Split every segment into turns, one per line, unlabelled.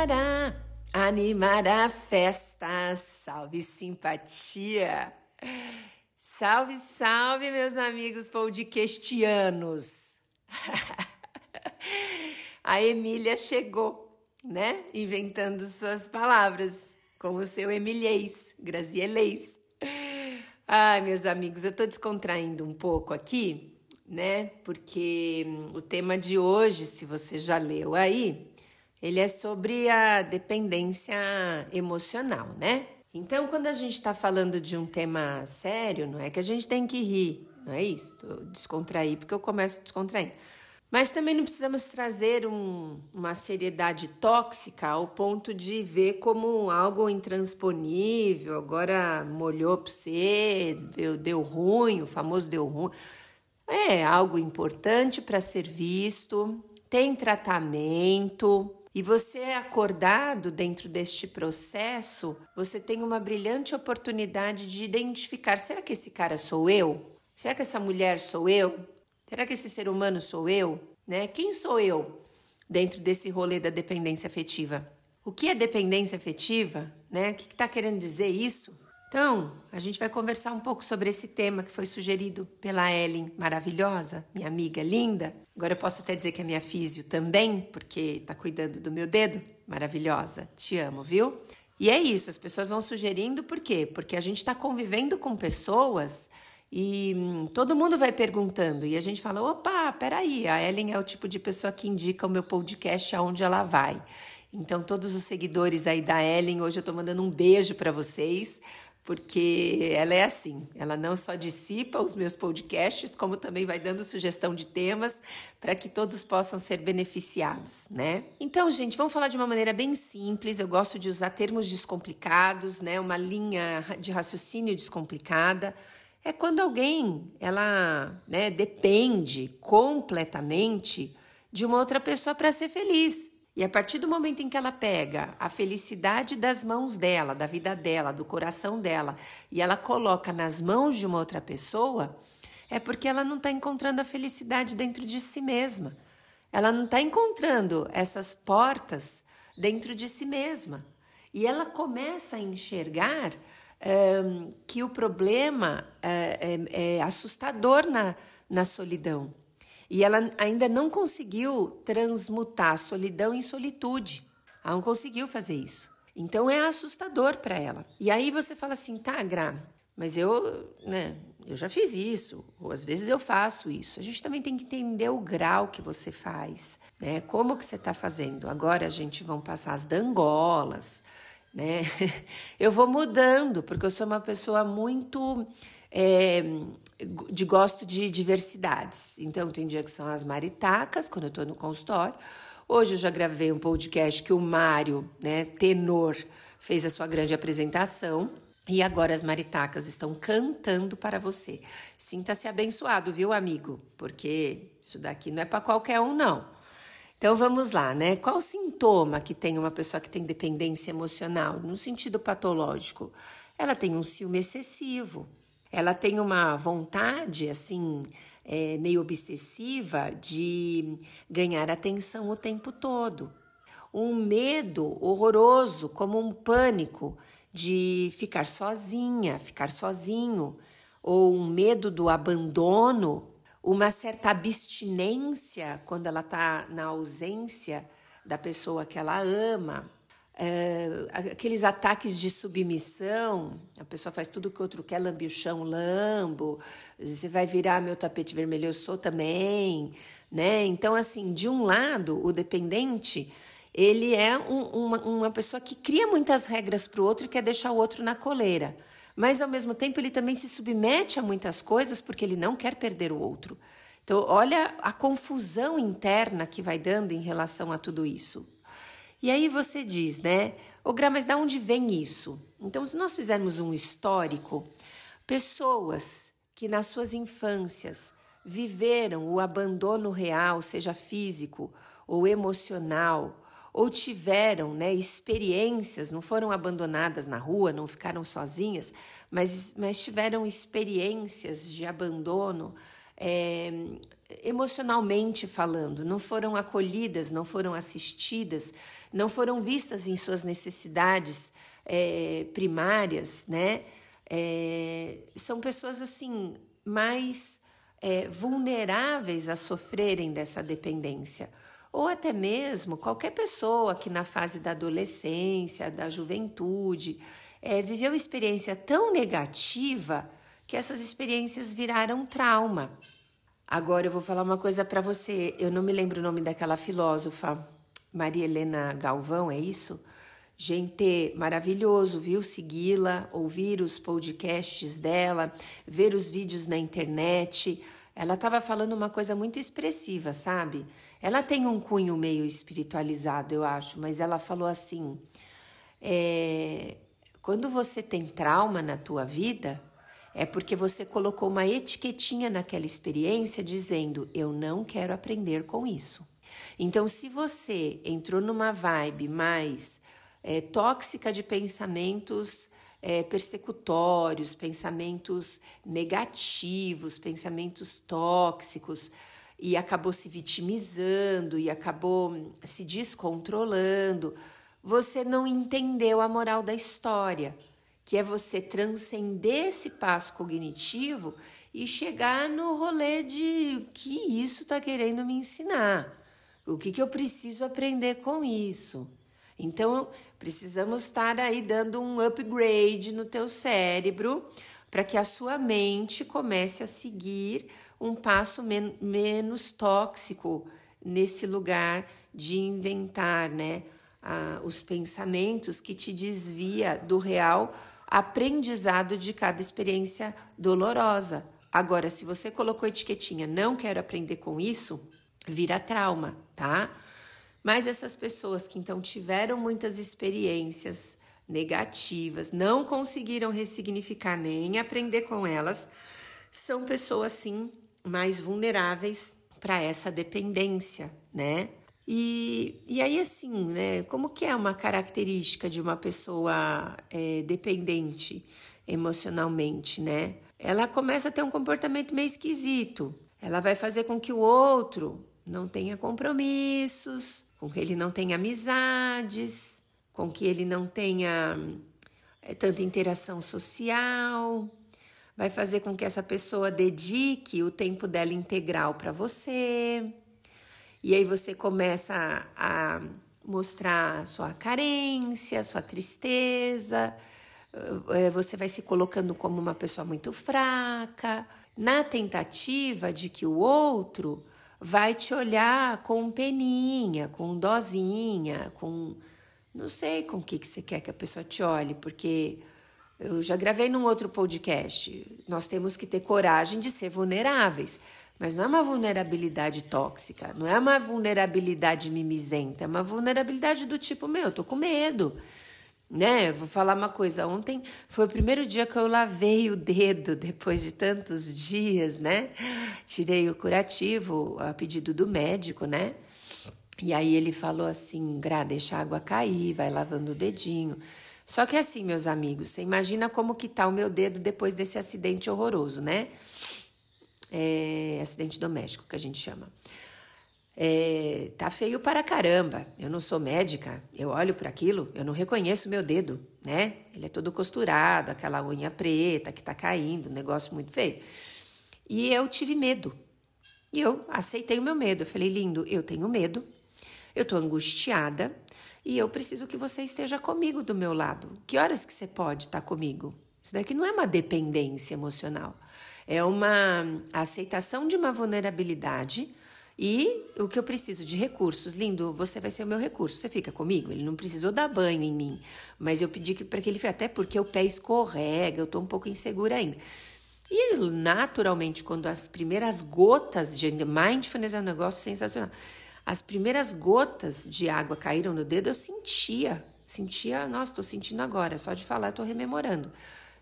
Para animar a festa, salve simpatia. Salve, salve, meus amigos podcastianos. a Emília chegou, né? Inventando suas palavras, com o seu emilhês, grazielês. Ai, meus amigos, eu tô descontraindo um pouco aqui, né? Porque o tema de hoje, se você já leu aí, ele é sobre a dependência emocional, né? Então, quando a gente está falando de um tema sério, não é que a gente tem que rir, não é isso? Descontrair, porque eu começo descontraindo. Mas também não precisamos trazer um, uma seriedade tóxica ao ponto de ver como algo intransponível, agora molhou para você, deu, deu ruim, o famoso deu ruim. É algo importante para ser visto, tem tratamento, e você é acordado dentro deste processo, você tem uma brilhante oportunidade de identificar: será que esse cara sou eu? Será que essa mulher sou eu? Será que esse ser humano sou eu? Né? Quem sou eu dentro desse rolê da dependência afetiva? O que é dependência afetiva? Né? O que está querendo dizer isso? Então, a gente vai conversar um pouco sobre esse tema que foi sugerido pela Ellen, maravilhosa, minha amiga linda. Agora eu posso até dizer que é minha físio também, porque está cuidando do meu dedo. Maravilhosa, te amo, viu? E é isso, as pessoas vão sugerindo por quê? Porque a gente está convivendo com pessoas e hum, todo mundo vai perguntando e a gente fala: opa, peraí, a Ellen é o tipo de pessoa que indica o meu podcast aonde ela vai. Então, todos os seguidores aí da Ellen, hoje eu estou mandando um beijo para vocês, porque ela é assim, ela não só dissipa os meus podcasts, como também vai dando sugestão de temas para que todos possam ser beneficiados, né? Então, gente, vamos falar de uma maneira bem simples. Eu gosto de usar termos descomplicados, né? Uma linha de raciocínio descomplicada. É quando alguém ela, né, depende completamente de uma outra pessoa para ser feliz. E a partir do momento em que ela pega a felicidade das mãos dela, da vida dela, do coração dela, e ela coloca nas mãos de uma outra pessoa, é porque ela não está encontrando a felicidade dentro de si mesma. Ela não está encontrando essas portas dentro de si mesma. E ela começa a enxergar um, que o problema é, é, é assustador na, na solidão. E ela ainda não conseguiu transmutar solidão em solitude. Ela não conseguiu fazer isso. Então é assustador para ela. E aí você fala assim, tá, Gra, mas eu, né, eu já fiz isso, ou às vezes eu faço isso. A gente também tem que entender o grau que você faz, né? Como que você está fazendo? Agora a gente vai passar as dangolas, né? Eu vou mudando, porque eu sou uma pessoa muito é, de gosto de diversidades. Então, tem dia que são as maritacas, quando eu estou no consultório. Hoje eu já gravei um podcast que o Mário, né, tenor, fez a sua grande apresentação. E agora as maritacas estão cantando para você. Sinta-se abençoado, viu, amigo? Porque isso daqui não é para qualquer um, não. Então vamos lá, né? Qual o sintoma que tem uma pessoa que tem dependência emocional, no sentido patológico? Ela tem um ciúme excessivo, ela tem uma vontade, assim, é, meio obsessiva de ganhar atenção o tempo todo. Um medo horroroso, como um pânico de ficar sozinha, ficar sozinho, ou um medo do abandono, uma certa abstinência quando ela está na ausência da pessoa que ela ama é, aqueles ataques de submissão, a pessoa faz tudo que o outro quer, lambe o chão, lambo, você vai virar meu tapete vermelho, eu sou também, né? Então, assim, de um lado, o dependente, ele é um, uma, uma pessoa que cria muitas regras para o outro e quer deixar o outro na coleira. Mas, ao mesmo tempo, ele também se submete a muitas coisas porque ele não quer perder o outro. Então, olha a confusão interna que vai dando em relação a tudo isso. E aí você diz, né? Ô, Gra, mas de onde vem isso? Então, se nós fizermos um histórico, pessoas que nas suas infâncias viveram o abandono real, seja físico ou emocional, ou tiveram né, experiências, não foram abandonadas na rua, não ficaram sozinhas, mas, mas tiveram experiências de abandono é, emocionalmente falando, não foram acolhidas, não foram assistidas, não foram vistas em suas necessidades é, primárias, né? É, são pessoas assim mais é, vulneráveis a sofrerem dessa dependência. Ou até mesmo qualquer pessoa que na fase da adolescência, da juventude, é, viveu experiência tão negativa que essas experiências viraram trauma. Agora eu vou falar uma coisa para você. Eu não me lembro o nome daquela filósofa, Maria Helena Galvão, é isso? Gente, maravilhoso, viu? Segui-la, ouvir os podcasts dela, ver os vídeos na internet. Ela estava falando uma coisa muito expressiva, sabe? Ela tem um cunho meio espiritualizado, eu acho, mas ela falou assim: é, quando você tem trauma na tua vida, é porque você colocou uma etiquetinha naquela experiência dizendo: eu não quero aprender com isso. Então, se você entrou numa vibe mais é, tóxica de pensamentos é, persecutórios, pensamentos negativos, pensamentos tóxicos, e acabou se vitimizando e acabou se descontrolando, você não entendeu a moral da história, que é você transcender esse passo cognitivo e chegar no rolê de que isso está querendo me ensinar, o que, que eu preciso aprender com isso. Então, precisamos estar aí dando um upgrade no teu cérebro para que a sua mente comece a seguir um passo men menos tóxico nesse lugar de inventar, né, os pensamentos que te desvia do real aprendizado de cada experiência dolorosa. Agora, se você colocou etiquetinha, não quero aprender com isso, vira trauma, tá? Mas essas pessoas que então tiveram muitas experiências negativas, não conseguiram ressignificar nem aprender com elas, são pessoas sim mais vulneráveis para essa dependência, né? E, e aí, assim, né? Como que é uma característica de uma pessoa é, dependente emocionalmente, né? Ela começa a ter um comportamento meio esquisito. Ela vai fazer com que o outro não tenha compromissos, com que ele não tenha amizades, com que ele não tenha é, tanta interação social, vai fazer com que essa pessoa dedique o tempo dela integral para você. E aí você começa a, mostrar sua carência, sua tristeza, eh, você vai se colocando como uma pessoa muito fraca, na tentativa de que o outro vai te olhar com peninha, com dozinha, com. Não sei com o que, que você quer que a pessoa te olhe, porque eu já gravei num outro podcast. Nós temos que ter coragem de ser vulneráveis. Mas não é uma vulnerabilidade tóxica, não é uma vulnerabilidade mimizenta, é uma vulnerabilidade do tipo: meu, eu tô com medo né? Vou falar uma coisa. Ontem foi o primeiro dia que eu lavei o dedo depois de tantos dias, né? Tirei o curativo a pedido do médico, né? E aí ele falou assim: Gra, deixa a água cair, vai lavando o dedinho. Só que assim, meus amigos, você imagina como que tá o meu dedo depois desse acidente horroroso, né? É, acidente doméstico que a gente chama. É, tá feio para caramba. Eu não sou médica, eu olho para aquilo, eu não reconheço meu dedo, né? Ele é todo costurado, aquela unha preta que tá caindo, um negócio muito feio. E eu tive medo. E eu aceitei o meu medo. Eu falei, lindo, eu tenho medo, eu tô angustiada e eu preciso que você esteja comigo do meu lado. Que horas que você pode estar tá comigo? Isso daqui não é uma dependência emocional, é uma aceitação de uma vulnerabilidade e o que eu preciso de recursos, lindo, você vai ser o meu recurso. Você fica comigo? Ele não precisou dar banho em mim, mas eu pedi para que ele até porque o pé escorrega, eu estou um pouco insegura ainda. E naturalmente, quando as primeiras gotas de mindfulness é um negócio sensacional. As primeiras gotas de água caíram no dedo, eu sentia, sentia, nossa, estou sentindo agora, só de falar estou rememorando.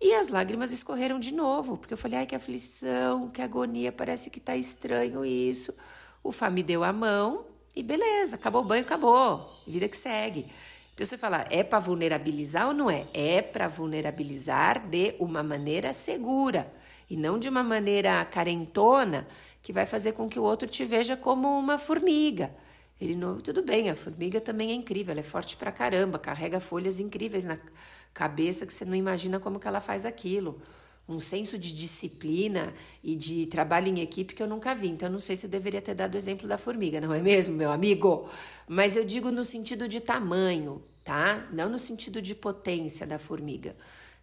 E as lágrimas escorreram de novo, porque eu falei, ai, que aflição, que agonia, parece que está estranho isso. O Fá me deu a mão e beleza, acabou o banho, acabou. Vida que segue. Então você fala, é para vulnerabilizar ou não é? É para vulnerabilizar de uma maneira segura e não de uma maneira carentona que vai fazer com que o outro te veja como uma formiga. Ele não, tudo bem, a formiga também é incrível, ela é forte pra caramba, carrega folhas incríveis na cabeça que você não imagina como que ela faz aquilo. Um senso de disciplina e de trabalho em equipe que eu nunca vi. Então, não sei se eu deveria ter dado o exemplo da formiga, não é mesmo, meu amigo? Mas eu digo no sentido de tamanho, tá? Não no sentido de potência da formiga.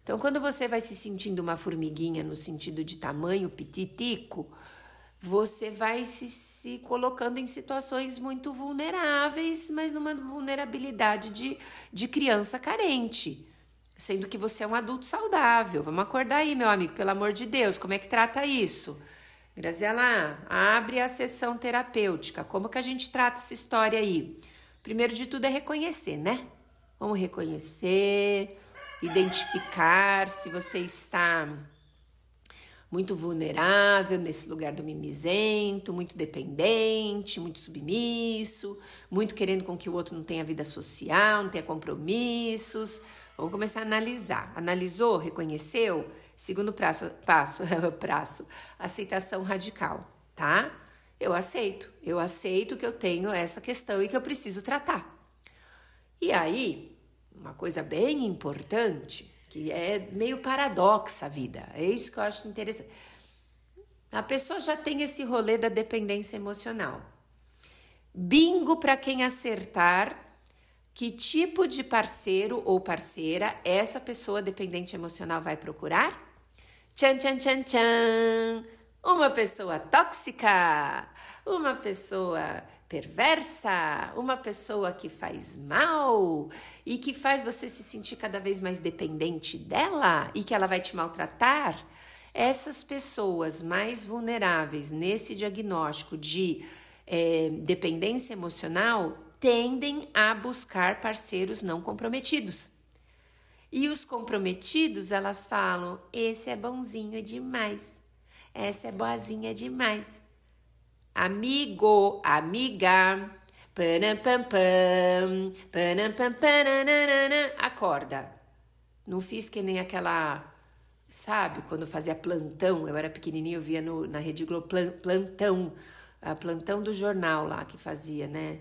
Então, quando você vai se sentindo uma formiguinha no sentido de tamanho pititico, você vai se, se colocando em situações muito vulneráveis, mas numa vulnerabilidade de, de criança carente. Sendo que você é um adulto saudável. Vamos acordar aí, meu amigo, pelo amor de Deus. Como é que trata isso? Graziela, abre a sessão terapêutica. Como que a gente trata essa história aí? Primeiro de tudo é reconhecer, né? Vamos reconhecer, identificar se você está muito vulnerável nesse lugar do mimizento, muito dependente, muito submisso, muito querendo com que o outro não tenha vida social, não tenha compromissos. Vamos começar a analisar. Analisou, reconheceu? Segundo passo, passo, prazo, aceitação radical, tá? Eu aceito, eu aceito que eu tenho essa questão e que eu preciso tratar. E aí, uma coisa bem importante que é meio paradoxa a vida. É isso que eu acho interessante. A pessoa já tem esse rolê da dependência emocional. Bingo para quem acertar que tipo de parceiro ou parceira essa pessoa dependente emocional vai procurar? Tchan, tchan, tchan, tchan! Uma pessoa tóxica! Uma pessoa perversa, uma pessoa que faz mal e que faz você se sentir cada vez mais dependente dela e que ela vai te maltratar, essas pessoas mais vulneráveis nesse diagnóstico de é, dependência emocional tendem a buscar parceiros não comprometidos. E os comprometidos, elas falam: esse é bonzinho demais, essa é boazinha demais amigo, amiga. Panam, pam, pam, panam, pam, acorda. Não fiz que nem aquela, sabe, quando fazia plantão, eu era pequenininho, eu via no, na Rede Globo plantão, a plantão do jornal lá que fazia, né?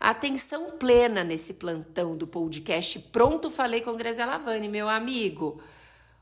Atenção plena nesse plantão do podcast Pronto Falei com Graziela Lavani, meu amigo.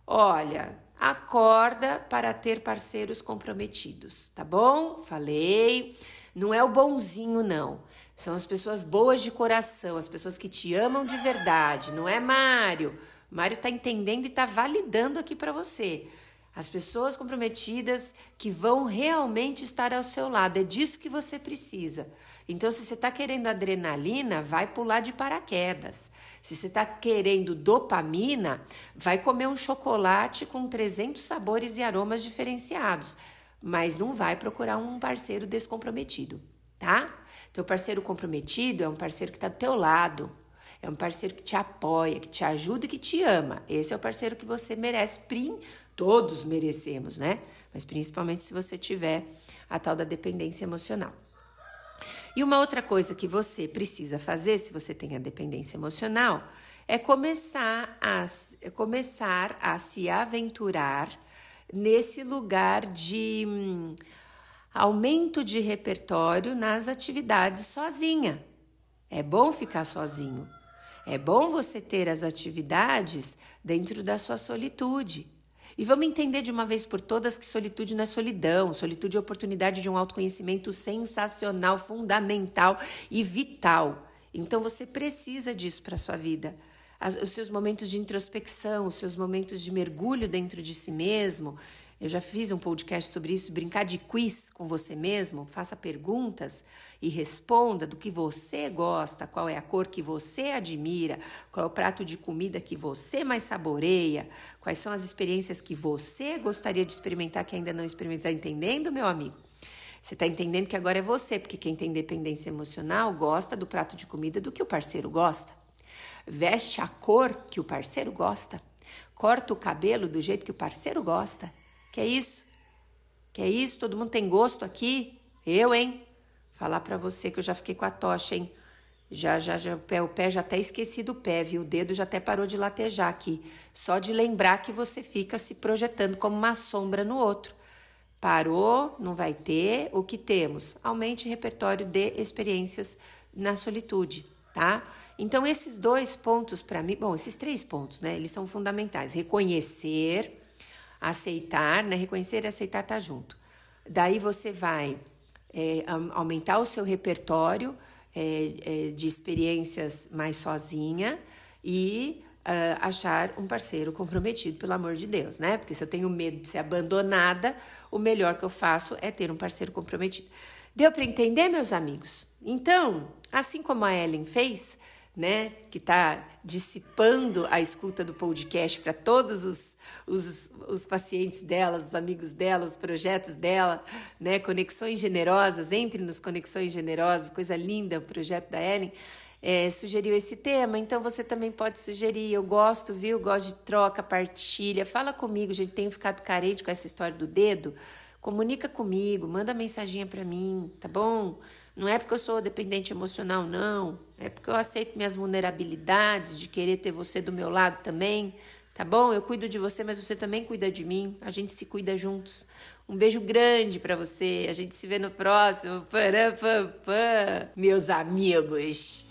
Olha, acorda para ter parceiros comprometidos, tá bom? Falei. Não é o bonzinho, não. São as pessoas boas de coração, as pessoas que te amam de verdade, não é Mário? Mário tá entendendo e tá validando aqui para você. As pessoas comprometidas que vão realmente estar ao seu lado. É disso que você precisa. Então, se você está querendo adrenalina, vai pular de paraquedas. Se você está querendo dopamina, vai comer um chocolate com 300 sabores e aromas diferenciados. Mas não vai procurar um parceiro descomprometido, tá? Teu parceiro comprometido é um parceiro que está do teu lado. É um parceiro que te apoia, que te ajuda e que te ama. Esse é o parceiro que você merece. Prim, todos merecemos, né? Mas principalmente se você tiver a tal da dependência emocional. E uma outra coisa que você precisa fazer, se você tem a dependência emocional, é começar a, é começar a se aventurar nesse lugar de hum, aumento de repertório nas atividades sozinha. É bom ficar sozinho. É bom você ter as atividades dentro da sua solitude. E vamos entender de uma vez por todas que solitude não é solidão, solitude é oportunidade de um autoconhecimento sensacional, fundamental e vital. Então você precisa disso para a sua vida. Os seus momentos de introspecção, os seus momentos de mergulho dentro de si mesmo, eu já fiz um podcast sobre isso, brincar de quiz com você mesmo, faça perguntas e responda do que você gosta, qual é a cor que você admira, qual é o prato de comida que você mais saboreia, quais são as experiências que você gostaria de experimentar que ainda não experimentou. Está entendendo, meu amigo? Você está entendendo que agora é você, porque quem tem dependência emocional gosta do prato de comida do que o parceiro gosta. Veste a cor que o parceiro gosta. Corta o cabelo do jeito que o parceiro gosta. Que é isso? Que é isso? Todo mundo tem gosto aqui? Eu, hein? Falar para você que eu já fiquei com a tocha, hein? Já, já, já, o pé, o pé já até esqueci do pé, viu? O dedo já até parou de latejar aqui. Só de lembrar que você fica se projetando como uma sombra no outro. Parou, não vai ter. O que temos? Aumente o repertório de experiências na solitude, tá? Então, esses dois pontos para mim, bom, esses três pontos, né? Eles são fundamentais. Reconhecer, aceitar, né? Reconhecer e aceitar tá junto. Daí você vai é, aumentar o seu repertório é, é, de experiências mais sozinha e uh, achar um parceiro comprometido, pelo amor de Deus, né? Porque se eu tenho medo de ser abandonada, o melhor que eu faço é ter um parceiro comprometido. Deu para entender, meus amigos? Então, assim como a Ellen fez, né, que está dissipando a escuta do podcast para todos os, os, os pacientes dela, os amigos dela, os projetos dela, né, Conexões Generosas, entre nos Conexões Generosas, coisa linda o projeto da Ellen, é, sugeriu esse tema, então você também pode sugerir. Eu gosto, viu? Gosto de troca, partilha. Fala comigo, gente. Tenho ficado carente com essa história do dedo. Comunica comigo, manda mensaginha para mim, tá bom? Não é porque eu sou dependente emocional, não. É porque eu aceito minhas vulnerabilidades, de querer ter você do meu lado também. Tá bom? Eu cuido de você, mas você também cuida de mim. A gente se cuida juntos. Um beijo grande para você. A gente se vê no próximo. Pá. Meus amigos.